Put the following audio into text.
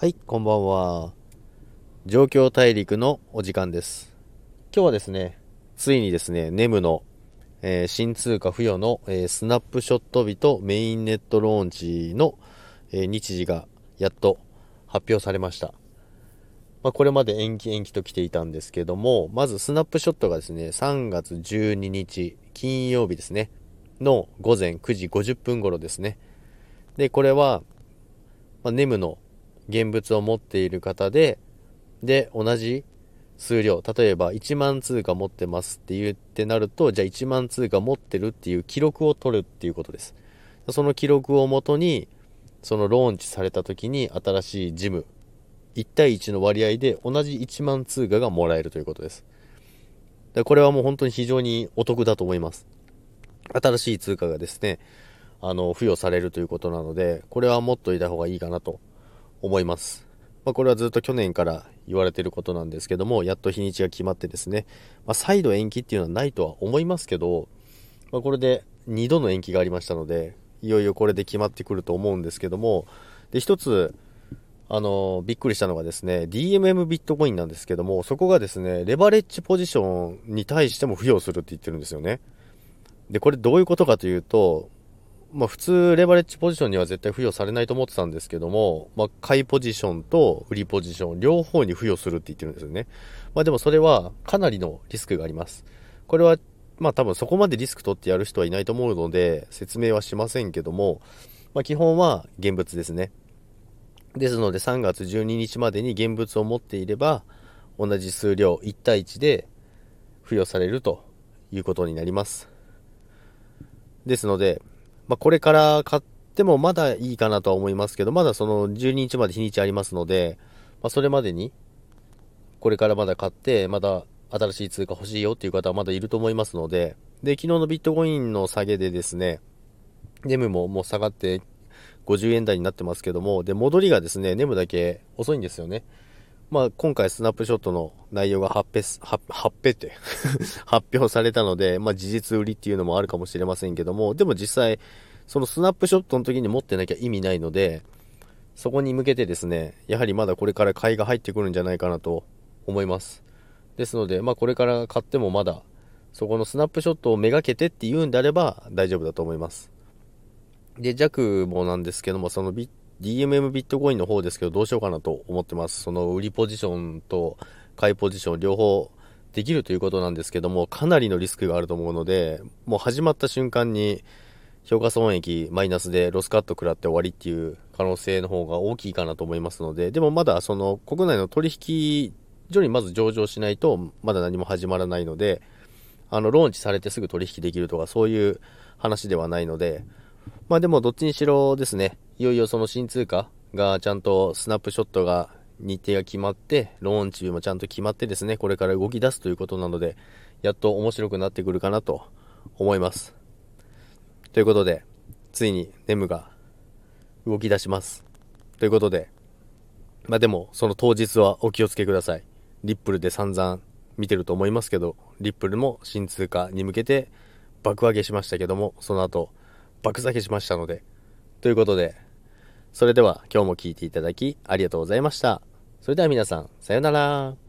はい、こんばんは。状況大陸のお時間です。今日はですね、ついにですね、ネムの、えー新通貨付与の、えースナップショット日とメインネットローンチの、えー日時がやっと発表されました。まあ、これまで延期延期と来ていたんですけども、まずスナップショットがですね、3月12日、金曜日ですね、の午前9時50分頃ですね。で、これは、まあ、ネムの現物を持っている方で、で、同じ数量、例えば1万通貨持ってますって言ってなると、じゃあ1万通貨持ってるっていう記録を取るっていうことです。その記録をもとに、そのローンチされた時に新しいジム、1対1の割合で同じ1万通貨がもらえるということです。これはもう本当に非常にお得だと思います。新しい通貨がですね、あの、付与されるということなので、これは持っといた方がいいかなと思います。まあ、これはずっと去年から言われてることなんですけども、やっと日にちが決まってですね、まあ、再度延期っていうのはないとは思いますけど、まあ、これで2度の延期がありましたので、いよいよこれで決まってくると思うんですけども、で、一つ、あのびっくりしたのがですね、DMM ビットコインなんですけども、そこがですね、レバレッジポジションに対しても付与するって言ってるんですよね。で、これどういうことかというと、まあ普通レバレッジポジションには絶対付与されないと思ってたんですけども、まあ買いポジションと売りポジション両方に付与するって言ってるんですよね。まあでもそれはかなりのリスクがあります。これはまあ多分そこまでリスク取ってやる人はいないと思うので説明はしませんけども、まあ基本は現物ですね。ですので3月12日までに現物を持っていれば同じ数量1対1で付与されるということになります。ですので、まあ、これから買ってもまだいいかなとは思いますけど、まだその12日まで日にちありますので、まあ、それまでに、これからまだ買って、まだ新しい通貨欲しいよっていう方はまだいると思いますので、で、昨日のビットコインの下げでですね、ネムももう下がって50円台になってますけども、で、戻りがですね、ネムだけ遅いんですよね。まあ、今回スナップショットの内容が発表、発発表って 発表されたので、まあ、事実売りっていうのもあるかもしれませんけども、でも実際、そのスナップショットの時に持ってなきゃ意味ないので、そこに向けてですね、やはりまだこれから買いが入ってくるんじゃないかなと思います。ですので、まあ、これから買ってもまだ、そこのスナップショットをめがけてって言うんであれば大丈夫だと思います。で、弱もなんですけども、そのビッ DMM ビットコインの方ですけど、どうしようかなと思ってます。その売りポジションと買いポジション両方できるということなんですけども、かなりのリスクがあると思うので、もう始まった瞬間に評価損益マイナスでロスカット食らって終わりっていう可能性の方が大きいかなと思いますので、でもまだその国内の取引所にまず上場しないとまだ何も始まらないので、あの、ローンチされてすぐ取引できるとかそういう話ではないので、まあでもどっちにしろですね、いよいよその新通貨がちゃんとスナップショットが日程が決まって、ローンチもちゃんと決まってですね、これから動き出すということなので、やっと面白くなってくるかなと思います。ということで、ついにネムが動き出します。ということで、まあでもその当日はお気をつけください。リップルで散々見てると思いますけど、リップルも新通貨に向けて爆上げしましたけども、その後爆下げしましたので、ということで、それでは今日も聞いていただきありがとうございました。それでは皆さん、さようなら。